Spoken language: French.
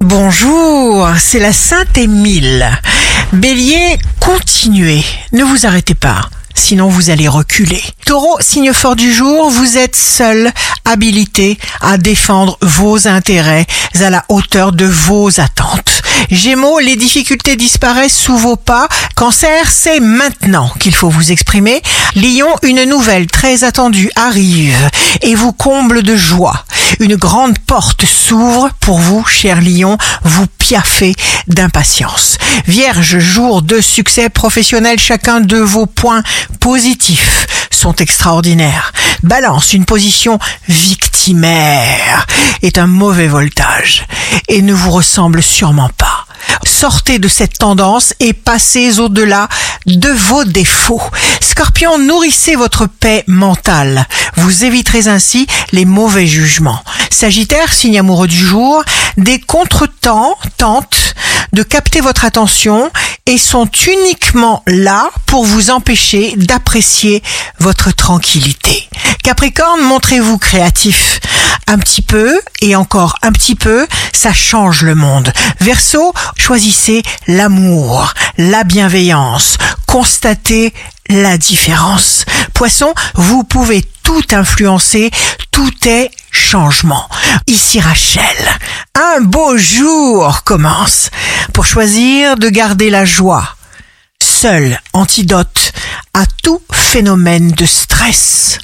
Bonjour, c'est la Sainte Émile. Bélier, continuez, ne vous arrêtez pas. Sinon, vous allez reculer. Taureau, signe fort du jour, vous êtes seul habilité à défendre vos intérêts à la hauteur de vos attentes. Gémeaux, les difficultés disparaissent sous vos pas. Cancer, c'est maintenant qu'il faut vous exprimer. Lion, une nouvelle très attendue arrive et vous comble de joie. Une grande porte s'ouvre pour vous, cher lion, vous piaffez d'impatience. Vierge, jour de succès professionnel, chacun de vos points positifs sont extraordinaires. Balance, une position victimaire est un mauvais voltage et ne vous ressemble sûrement pas. Sortez de cette tendance et passez au-delà de vos défauts. Scorpion, nourrissez votre paix mentale. Vous éviterez ainsi les mauvais jugements. Sagittaire, signe amoureux du jour, des contretemps tentent de capter votre attention et sont uniquement là pour vous empêcher d'apprécier votre tranquillité. Capricorne, montrez-vous créatif. Un petit peu et encore un petit peu, ça change le monde. Verseau, choisissez l'amour, la bienveillance, constatez la différence. Poisson, vous pouvez tout influencer, tout est changement. Ici Rachel, un beau jour commence pour choisir de garder la joie. Seul antidote à tout phénomène de stress.